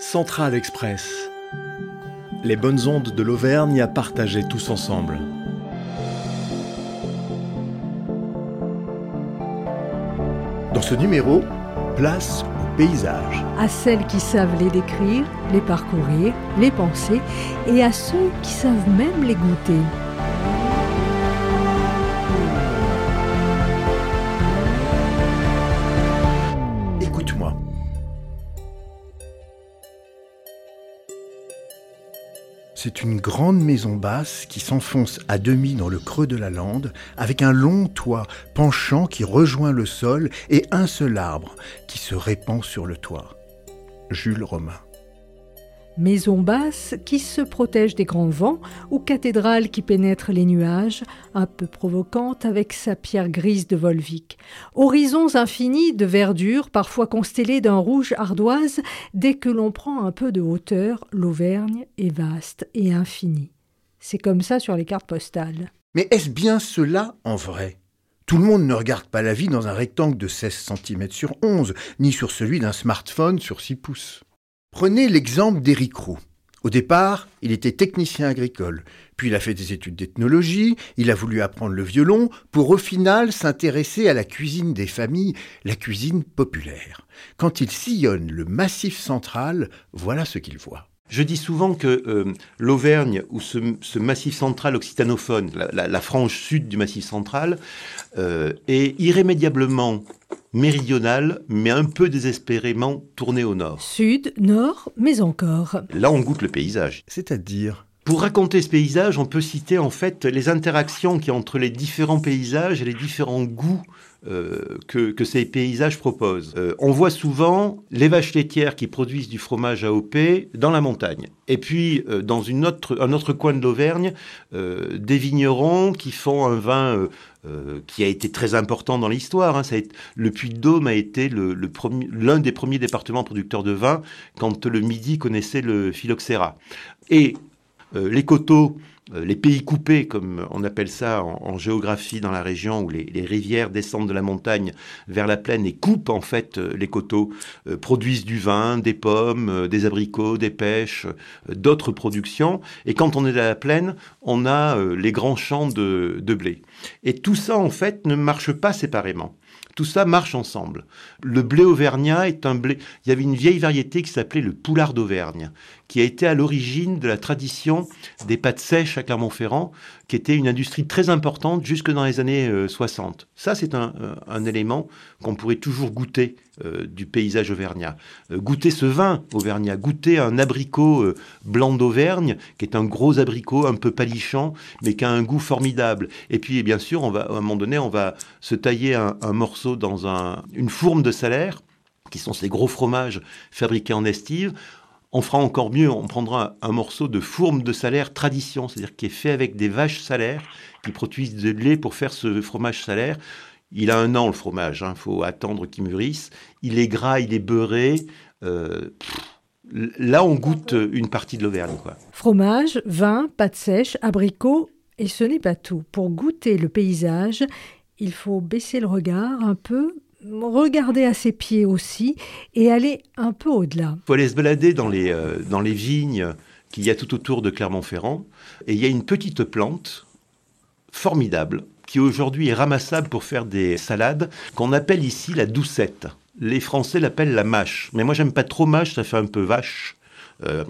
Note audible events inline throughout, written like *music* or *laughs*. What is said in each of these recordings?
Central Express. Les bonnes ondes de l'Auvergne à partager tous ensemble. Dans ce numéro, place au paysage. À celles qui savent les décrire, les parcourir, les penser, et à ceux qui savent même les goûter. C'est une grande maison basse qui s'enfonce à demi dans le creux de la lande, avec un long toit penchant qui rejoint le sol et un seul arbre qui se répand sur le toit. Jules Romain. Maison basse qui se protège des grands vents ou cathédrale qui pénètre les nuages, un peu provocante avec sa pierre grise de Volvic. Horizons infinis de verdure, parfois constellés d'un rouge ardoise, dès que l'on prend un peu de hauteur, l'Auvergne est vaste et infinie. C'est comme ça sur les cartes postales. Mais est-ce bien cela en vrai? Tout le monde ne regarde pas la vie dans un rectangle de 16 cm sur 11, ni sur celui d'un smartphone sur 6 pouces. Prenez l'exemple d'Éric Roux. Au départ, il était technicien agricole, puis il a fait des études d'ethnologie, il a voulu apprendre le violon, pour au final s'intéresser à la cuisine des familles, la cuisine populaire. Quand il sillonne le massif central, voilà ce qu'il voit. Je dis souvent que euh, l'Auvergne, ou ce, massif central occitanophone, la, frange sud du massif central, euh, est irrémédiablement méridionale, mais un peu désespérément tournée au nord. Sud, nord, mais encore. Là, on goûte le paysage. C'est-à-dire? Pour raconter ce paysage, on peut citer en fait les interactions qui entre les différents paysages et les différents goûts euh, que, ces paysages proposent. Euh, on voit souvent les vaches laitières qui produisent du fromage AOP dans la montagne. Et puis, euh, dans un autre coin de l'Auvergne, des vignerons qui font un vin qui a été très important dans l'histoire. Hein. Le Puy-de-Dôme a été l'un des premiers départements producteurs de vin quand le Midi connaissait le phylloxéra. Et les coteaux euh, les pays coupés, comme on appelle ça en, géographie dans la région, où les, rivières descendent de la montagne vers la plaine et coupent en fait euh, les coteaux, euh, produisent du vin, des pommes, des abricots, des pêches, d'autres productions. Et quand on est à la plaine, on a les grands champs de, de blé. Et tout ça en fait ne marche pas séparément. Tout ça marche ensemble. Le blé auvergnat est un blé. Il y avait une vieille variété qui s'appelait le poulard d'Auvergne, qui a été à l'origine de la tradition des pâtes sèches à Clermont-Ferrand, qui était une industrie très importante jusque dans les années 60. Euh, Ça, c'est un, un, élément qu'on pourrait toujours goûter euh, du paysage auvergnat. Euh, goûter ce vin auvergnat, goûter un abricot blanc d'Auvergne, qui est un gros abricot un peu palichant, mais qui a un goût formidable. Et puis, bien sûr, on va, à un moment donné, on va se tailler un, morceau dans un, une fourme de salaire, qui sont ces gros fromages fabriqués en estive. On fera encore mieux, on prendra un morceau de fourme de salaire tradition, c'est-à-dire qui est fait avec des vaches salaires qui produisent de lait pour faire ce fromage salaire. Il a un an le fromage, il hein, faut attendre qu'il mûrisse. Il est gras, il est beurré. Euh, là, on goûte une partie de l'Auvergne. Fromage, vin, pâte sèche, abricots, et ce n'est pas tout. Pour goûter le paysage, il faut baisser le regard un peu, regarder à ses pieds aussi et aller un peu au-delà. Il faut aller se balader dans les, euh, dans les vignes qu'il y a tout autour de Clermont-Ferrand. Et il y a une petite plante formidable qui aujourd'hui est ramassable pour faire des salades, qu'on appelle ici la doucette. Les Français l'appellent la mâche. Mais moi, j'aime pas trop mâche, ça fait un peu vache. Euh,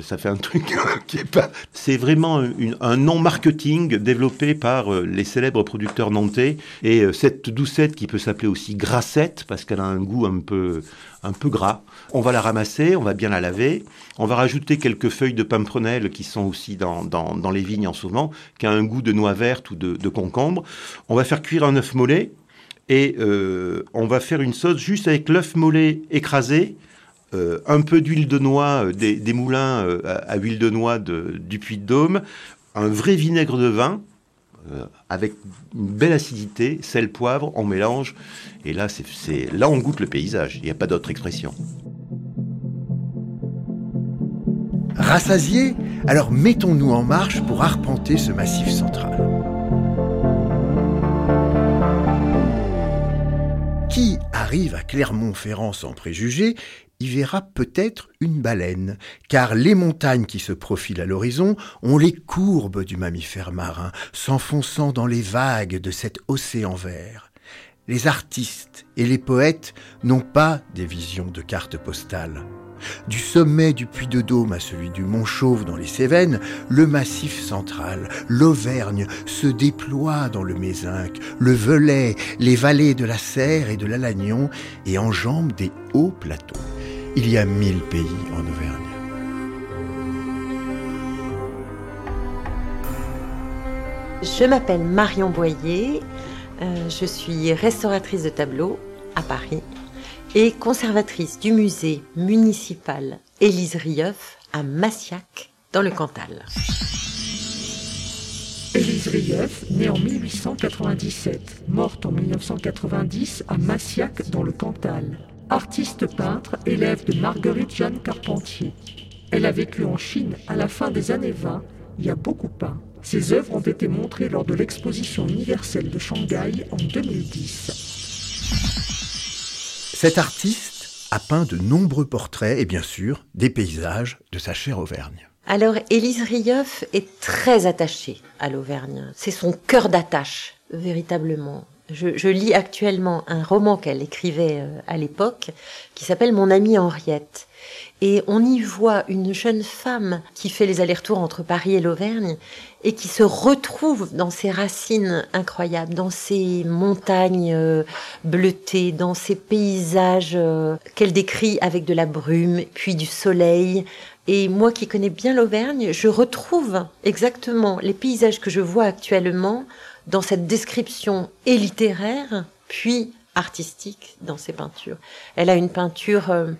ça fait un truc *laughs* qui est pas. C'est vraiment un nom marketing développé par euh, les célèbres producteurs nantais. Et euh, cette doucette qui peut s'appeler aussi grassette parce qu'elle a un goût un peu, un peu gras. On va la ramasser, on va bien la laver. On va rajouter quelques feuilles de pimprenelle qui sont aussi dans, dans, les vignes en ce moment, qui a un goût de noix verte ou de, concombre. On va faire cuire un œuf mollet et euh, on va faire une sauce juste avec l'œuf mollet écrasé euh, un peu d'huile de noix, euh, des, moulins euh, à, huile de noix du Puy de Dôme, un vrai vinaigre de vin avec une belle acidité, sel, poivre, on mélange, et là, c'est, là on goûte le paysage, il n'y a pas d'autre expression. Rassasié Alors mettons-nous en marche pour arpenter ce massif central. Qui à Clermont-Ferrand sans préjugés, y verra peut-être une baleine, car les montagnes qui se profilent à l'horizon ont les courbes du mammifère marin, s'enfonçant dans les vagues de cet océan vert. Les artistes et les poètes n'ont pas des visions de cartes postales. Du sommet du Puy de Dôme à celui du Mont Chauve dans les Cévennes, le massif central, l'Auvergne se déploie dans le Mézinc, le Velay, les vallées de la Serre et de l'Alagnon et enjambe des hauts plateaux. Il y a mille pays en Auvergne. Je m'appelle Marion Boyer, euh, je suis restauratrice de tableaux à Paris et conservatrice du musée municipal Élise Rieuf à Massiac, dans le Cantal. Élise Rieuf, née en 1897, morte en 1990 à Massiac, dans le Cantal. Artiste peintre, élève de Marguerite Jeanne Carpentier. Elle a vécu en Chine à la fin des années 20, y a beaucoup peint. Ses œuvres ont été montrées lors de l'exposition universelle de Shanghai en 2010. Cet artiste a peint de nombreux portraits et bien sûr des paysages de sa chère Auvergne. Alors, Élise Rieuf est très attachée à l'Auvergne. C'est son cœur d'attache, véritablement. Je, lis actuellement un roman qu'elle écrivait euh, à l'époque qui s'appelle Mon amie Henriette. Et on y voit une jeune femme qui fait les allers-retours entre Paris et l'Auvergne et qui se retrouve dans ses racines incroyables, dans ces montagnes euh, bleutées, dans ces paysages euh, qu'elle décrit avec de la brume, puis du soleil. Et moi qui connais bien l'Auvergne, je retrouve exactement les paysages que je vois actuellement dans cette description et littéraire, puis artistique dans ses peintures. Elle a une peinture euh,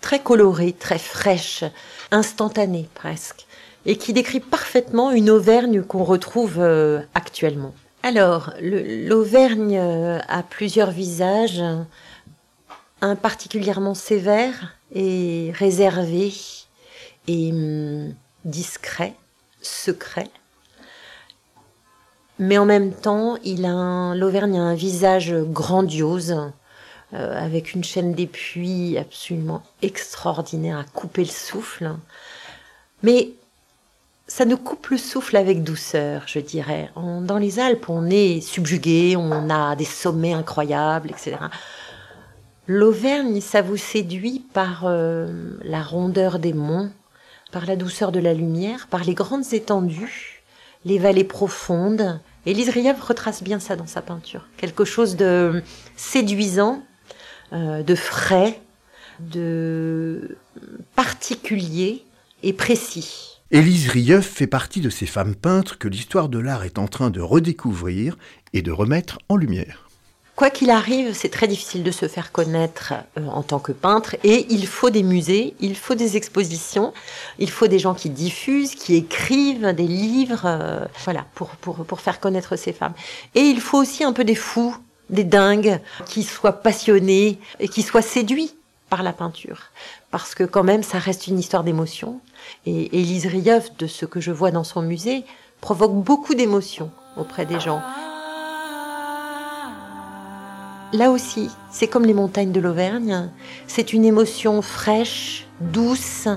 très colorée, très fraîche, instantanée presque et qui décrit parfaitement une Auvergne qu'on retrouve euh, actuellement. Alors, l'Auvergne euh, a plusieurs visages, un particulièrement sévère et réservé et hum, discret, secret. Mais en même temps, il a l'Auvergne a un visage grandiose, euh, avec une chaîne des puits absolument extraordinaire à couper le souffle. Mais ça nous coupe le souffle avec douceur, je dirais. dans les Alpes, on est subjugué, on a des sommets incroyables, etc. L'Auvergne, ça vous séduit par euh, la rondeur des monts, par la douceur de la lumière, par les grandes étendues, les vallées profondes. Élise Riev retrace bien ça dans sa peinture. Quelque chose de séduisant, euh, de frais, de particulier et précis. Élise Rieuf fait partie de ces femmes peintres que l'histoire de l'art est en train de redécouvrir et de remettre en lumière. Quoi qu'il arrive, c'est très difficile de se faire connaître euh, en tant que peintre et il faut des musées, il faut des expositions, il faut des gens qui diffusent, qui écrivent des livres, euh, voilà, pour, pour, pour faire connaître ces femmes. Et il faut aussi un peu des fous, des dingues, qui soient passionnés et qui soient séduits par la peinture. Parce que quand même, ça reste une histoire d'émotion. Et Élise Rieuf, de ce que je vois dans son musée, provoque beaucoup d'émotions auprès des gens. Là aussi, c'est comme les montagnes de l'Auvergne, c'est une émotion fraîche, douce,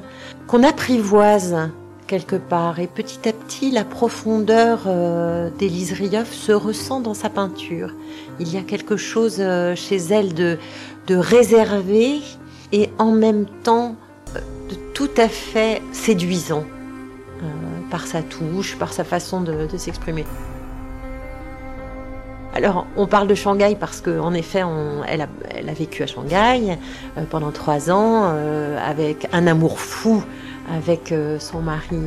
qu'on apprivoise quelque part. Et petit à petit, la profondeur euh, d'Élise Rieuf se ressent dans sa peinture. Il y a quelque chose euh, chez elle de, réservé et en même temps de tout à fait séduisant euh, par sa touche, par sa façon de, s'exprimer. Alors, on parle de Shanghai parce qu'en effet, elle, a, vécu à Shanghai euh, pendant trois ans euh, avec un amour fou avec son mari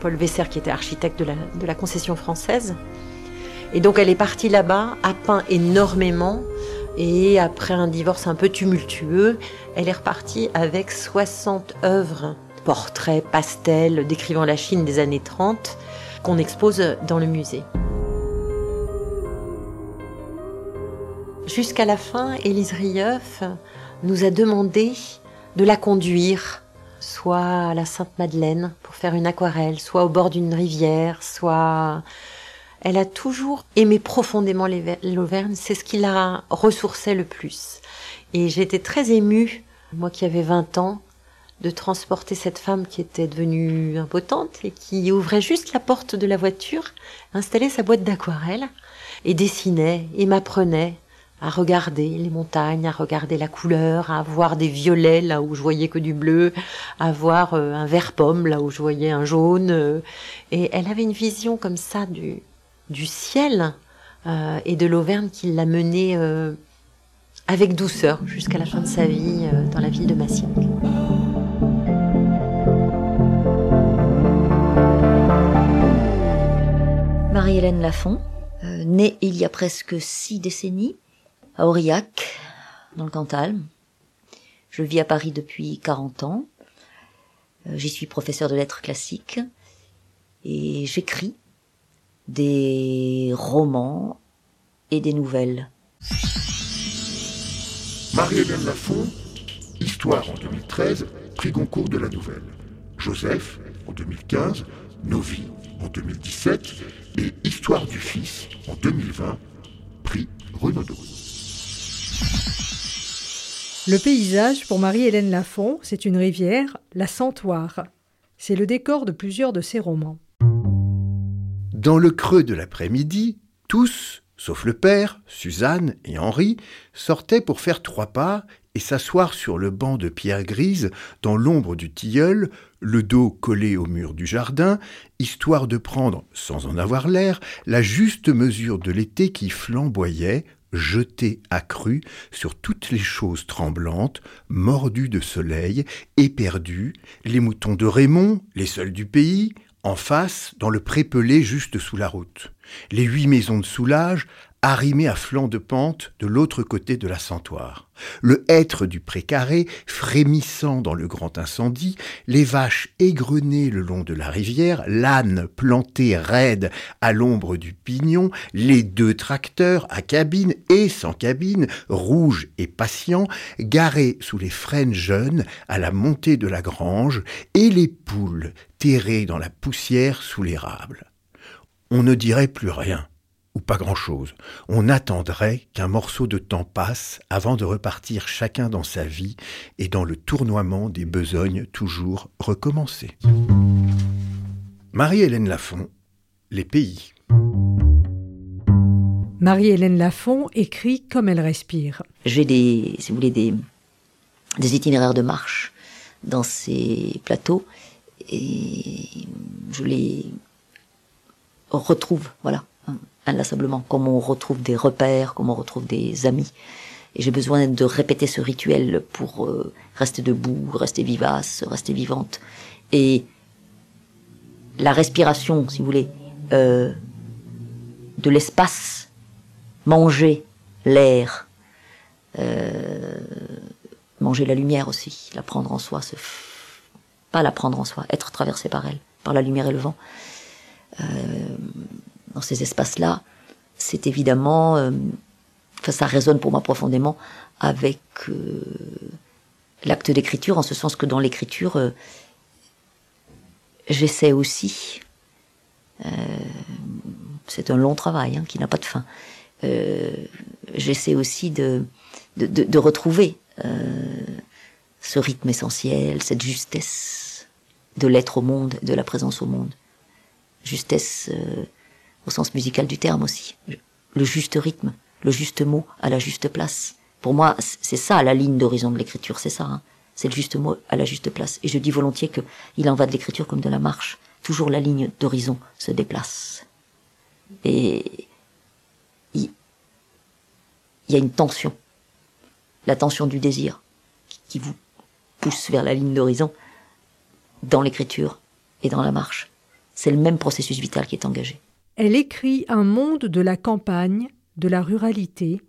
Paul Vesser qui était architecte de la, de la concession française. Et donc, elle est partie là-bas, a peint énormément, et après un divorce un peu tumultueux, elle est repartie avec 60 œuvres, portraits, pastels, décrivant la Chine des années 30, qu'on expose dans le musée. Jusqu'à la fin, Élise Rieuf nous a demandé de la conduire, soit à la Sainte-Madeleine pour faire une aquarelle, soit au bord d'une rivière, soit elle a toujours aimé profondément l'Auvergne, c'est ce qui la ressourçait le plus. Et j'étais très émue, moi qui avais 20 ans, de transporter cette femme qui était devenue impotente et qui ouvrait juste la porte de la voiture, installait sa boîte d'aquarelle et dessinait et m'apprenait à regarder les montagnes, à regarder la couleur, à voir des violets là où je voyais que du bleu, à voir euh, un vert pomme là où je voyais un jaune. Euh. et elle avait une vision comme ça du, du ciel euh, et de l'Auvergne qui l'a menée avec douceur jusqu'à la fin de sa vie dans la ville de Massiac. Marie-Hélène Lafont, née il y a presque six décennies, Aurillac, dans le Cantal. Je vis à Paris depuis 40 ans. Euh, j'y suis professeur de lettres classiques et j'écris des romans et des nouvelles. Marie-Hélène Lafont, Histoire en 2013, prix Goncourt de la Nouvelle. Joseph en 2015, Nos vies en 2017 et Histoire du Fils en 2020, prix Renaudot. Le paysage, pour Marie-Hélène Lafont, c'est une rivière, la Santoire. C'est le décor de plusieurs de ses romans. Dans le creux de l'après-midi, tous, sauf le père, Suzanne et Henri, sortaient pour faire trois pas et s'asseoir sur le banc de pierre grise dans l'ombre du tilleul, le dos collé au mur du jardin, histoire de prendre, sans en avoir l'air, la juste mesure de l'été qui flamboyait, jeté accru sur toutes les choses tremblantes, mordues de soleil, éperdues, les moutons de Raymond, les seuls du pays, en face, dans le pré-pelé juste sous la route, les huit maisons de soulage, arrimé à flanc de pente de l'autre côté de la santoire. Le hêtre du précaré, frémissant dans le grand incendie, les vaches égrenées le long de la rivière, l'âne planté raide à l'ombre du pignon, les deux tracteurs à cabine et sans cabine, rouges et patients, garés sous les frênes jeunes à la montée de la grange, et les poules terrées dans la poussière sous l'érable. On ne dirait plus rien ou pas grand-chose. On attendrait qu'un morceau de temps passe avant de repartir chacun dans sa vie et dans le tournoiement des besognes toujours recommencer. Marie-Hélène Lafont, Les pays. Marie-Hélène Lafont écrit comme elle respire. J'ai des, si vous voulez, des, des itinéraires de marche dans ces plateaux et je les retrouve, voilà, inlassablement, comme on retrouve des repères, comme on retrouve des amis. Et j'ai besoin de répéter ce rituel pour euh, rester debout, rester vivace, rester vivante. Et la respiration, si vous voulez, euh, de l'espace, manger l'air, euh, manger la lumière aussi, la prendre en soi, se pas la prendre en soi, être traversé par elle, par la lumière et le vent dans ces espaces-là, c'est évidemment, euh, enfin, ça résonne pour moi profondément avec euh, l'acte d'écriture, en ce sens que dans l'écriture, euh, j'essaie aussi, c'est un long travail hein, qui n'a pas de fin, j'essaie aussi de, de, de, de retrouver ce rythme essentiel, cette justesse de l'être au monde, de la présence au monde. Justesse au sens musical du terme aussi. Le juste rythme, le juste mot à la juste place. Pour moi, c'est ça la ligne d'horizon de l'écriture, c'est ça. Hein. C'est le juste mot à la juste place. Et je dis volontiers que il en va de l'écriture comme de la marche. Toujours la ligne d'horizon se déplace. Et il y a une tension. La tension du désir qui vous pousse vers la ligne d'horizon dans l'écriture et dans la marche. C'est le même processus vital qui est engagé. Elle écrit un monde de la campagne, de la ruralité,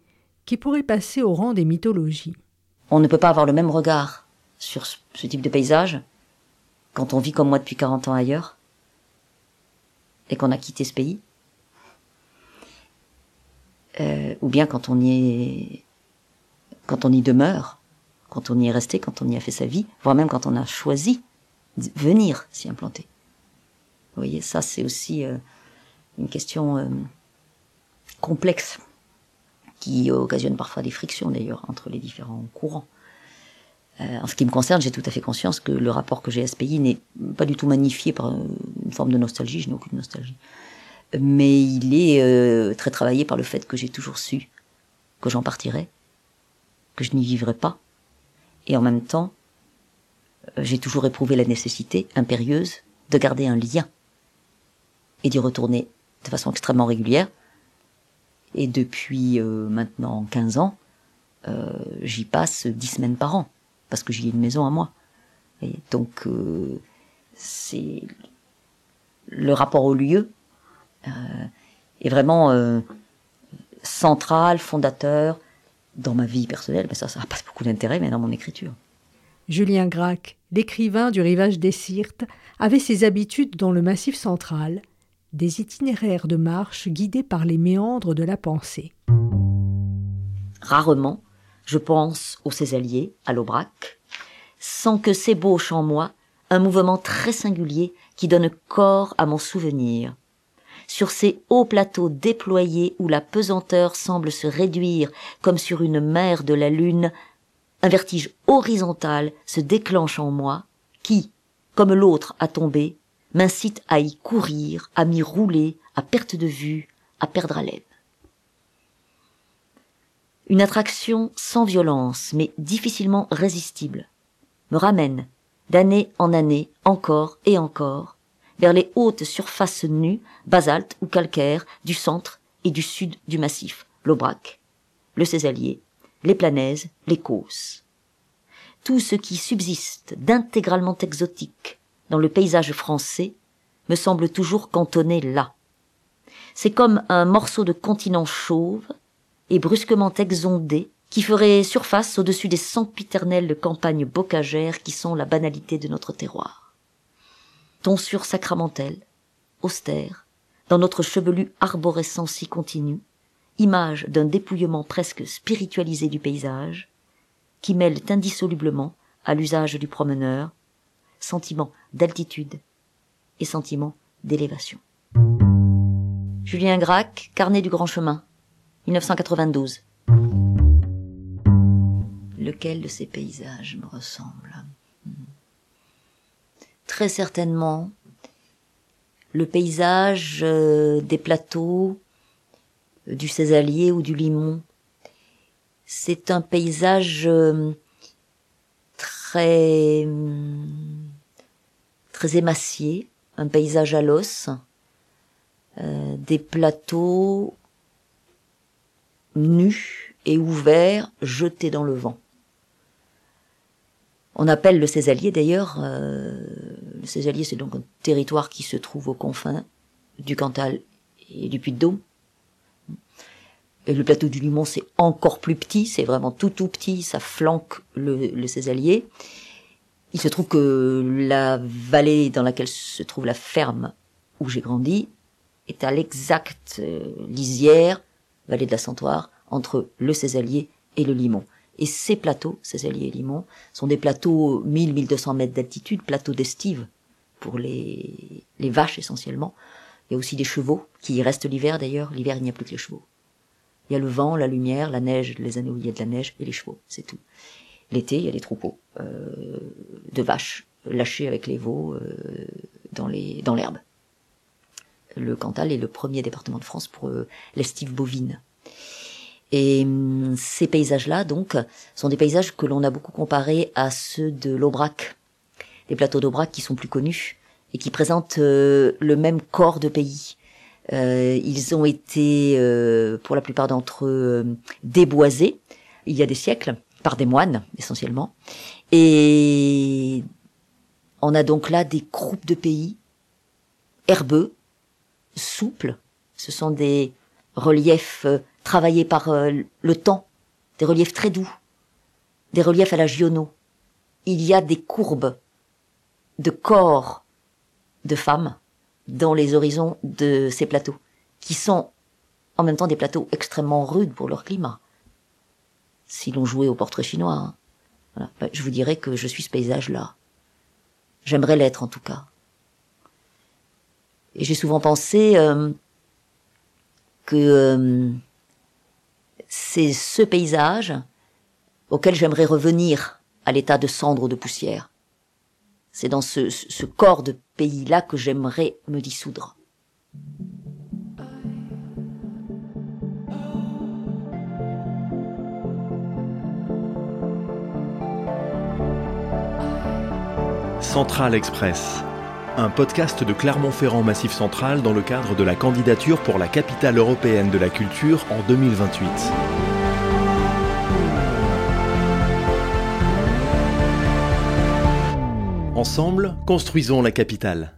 qui pourrait passer au rang des mythologies. On ne peut pas avoir le même regard sur ce type de paysage quand on vit comme moi depuis 40 ans ailleurs et qu'on a quitté ce pays. Euh, ou bien quand on y est, quand on y demeure, quand on y est resté, quand on y a fait sa vie, voire même quand on a choisi de venir s'y implanter. Vous voyez, ça c'est aussi euh, une question euh, complexe qui occasionne parfois des frictions d'ailleurs entre les différents courants. Euh, en ce qui me concerne, j'ai tout à fait conscience que le rapport que j'ai à ce pays n'est pas du tout magnifié par une forme de nostalgie, je n'ai aucune nostalgie. Mais il est euh, très travaillé par le fait que j'ai toujours su que j'en partirais, que je n'y vivrais pas, et en même temps, euh, j'ai toujours éprouvé la nécessité impérieuse de garder un lien et d'y retourner de façon extrêmement régulière. Et depuis maintenant 15 ans, j'y passe 10 semaines par an parce que j'y ai une maison à moi. Et donc, euh, c'est le rapport au lieu euh, est vraiment euh, central, fondateur dans ma vie personnelle. Mais ça, ça n'a pas beaucoup d'intérêt, mais dans mon écriture. Julien Gracq, l'écrivain du rivage des Sirtes, avait ses habitudes dans le Massif central, des itinéraires de marche guidés par les méandres de la pensée. Rarement, je pense au Césalier, à l'Aubrac, sans que s'ébauche en moi un mouvement très singulier qui donne corps à mon souvenir. Sur ces hauts plateaux déployés où la pesanteur semble se réduire comme sur une mer de la lune, un vertige horizontal se déclenche en moi, qui, comme l'autre à tomber, m'incite à y courir, à m'y rouler, à perte de vue, à perdre haleine. Une attraction sans violence, mais difficilement résistible, me ramène, d'année en année, encore et encore, vers les hautes surfaces nues, basaltes ou calcaires, du centre et du sud du massif, l'Aubrac, le Césalier, les Planèzes, les Causses. Tout ce qui subsiste d'intégralement exotique dans le paysage français me semble toujours cantonné là. C'est comme un morceau de continent chauve et brusquement exondé, qui ferait surface au-dessus des sempiternelles campagnes bocagères qui sont la banalité de notre terroir. Tonsure sacramentelle, austère, dans notre chevelu arborescent si continu, image d'un dépouillement presque spiritualisé du paysage, qui mêle indissolublement à l'usage du promeneur, sentiment d'altitude et sentiment d'élévation. Julien Gracq, Carnet du Grand Chemin, 1992. Lequel de ces paysages me ressemble? Très certainement le paysage euh, des plateaux euh, du Césalier ou du Limon. C'est un paysage euh, très très émacié, un paysage à l'os, des plateaux nu et ouvert, jeté dans le vent. On appelle le Césalier d'ailleurs, euh, le Césalier c'est donc un territoire qui se trouve aux confins du Cantal et du Puy-de-Dôme. Et le plateau du Limon c'est encore plus petit, c'est vraiment tout tout petit, ça flanque le, le Césalier. Il se trouve que la vallée dans laquelle se trouve la ferme où j'ai grandi est à l'exacte euh, lisière vallée de la entre le Césalier et le Limon. Et ces plateaux, Césalier et Limon, sont des plateaux 1000-1200 mètres d'altitude, plateaux d'estive pour les, les vaches essentiellement. Il y a aussi des chevaux qui restent l'hiver d'ailleurs. L'hiver, il n'y a plus que les chevaux. Il y a le vent, la lumière, la neige, les années où il y a de la neige et les chevaux, c'est tout. L'été, il y a des troupeaux euh, de vaches lâchées avec les veaux euh, dans l'herbe. Le Cantal est le premier département de France pour euh, l'estive bovine. Et hum, ces paysages-là, donc, sont des paysages que l'on a beaucoup comparés à ceux de l'Aubrac, les plateaux d'Aubrac qui sont plus connus et qui présentent le même corps de pays. Ils ont été, pour la plupart d'entre eux, déboisés il y a des siècles par des moines essentiellement. Et on a donc là des groupes de pays herbeux, souples. Ce sont des reliefs travaillés par euh, le temps, des reliefs très doux, des reliefs à la Giono. Il y a des courbes de corps de femmes dans les horizons de ces plateaux, qui sont en même temps des plateaux extrêmement rudes pour leur climat. Si l'on jouait au portrait chinois, hein, ben, je vous dirais que je suis ce paysage-là. J'aimerais l'être en tout cas. Et j'ai souvent pensé euh, que euh, c'est ce paysage auquel j'aimerais revenir à l'état de cendre ou de poussière. C'est dans ce corps de pays-là que j'aimerais me dissoudre. Central Express, un podcast de Clermont-Ferrand Massif Central dans le cadre de la candidature pour la capitale européenne de la culture en 2028. Ensemble, construisons la capitale.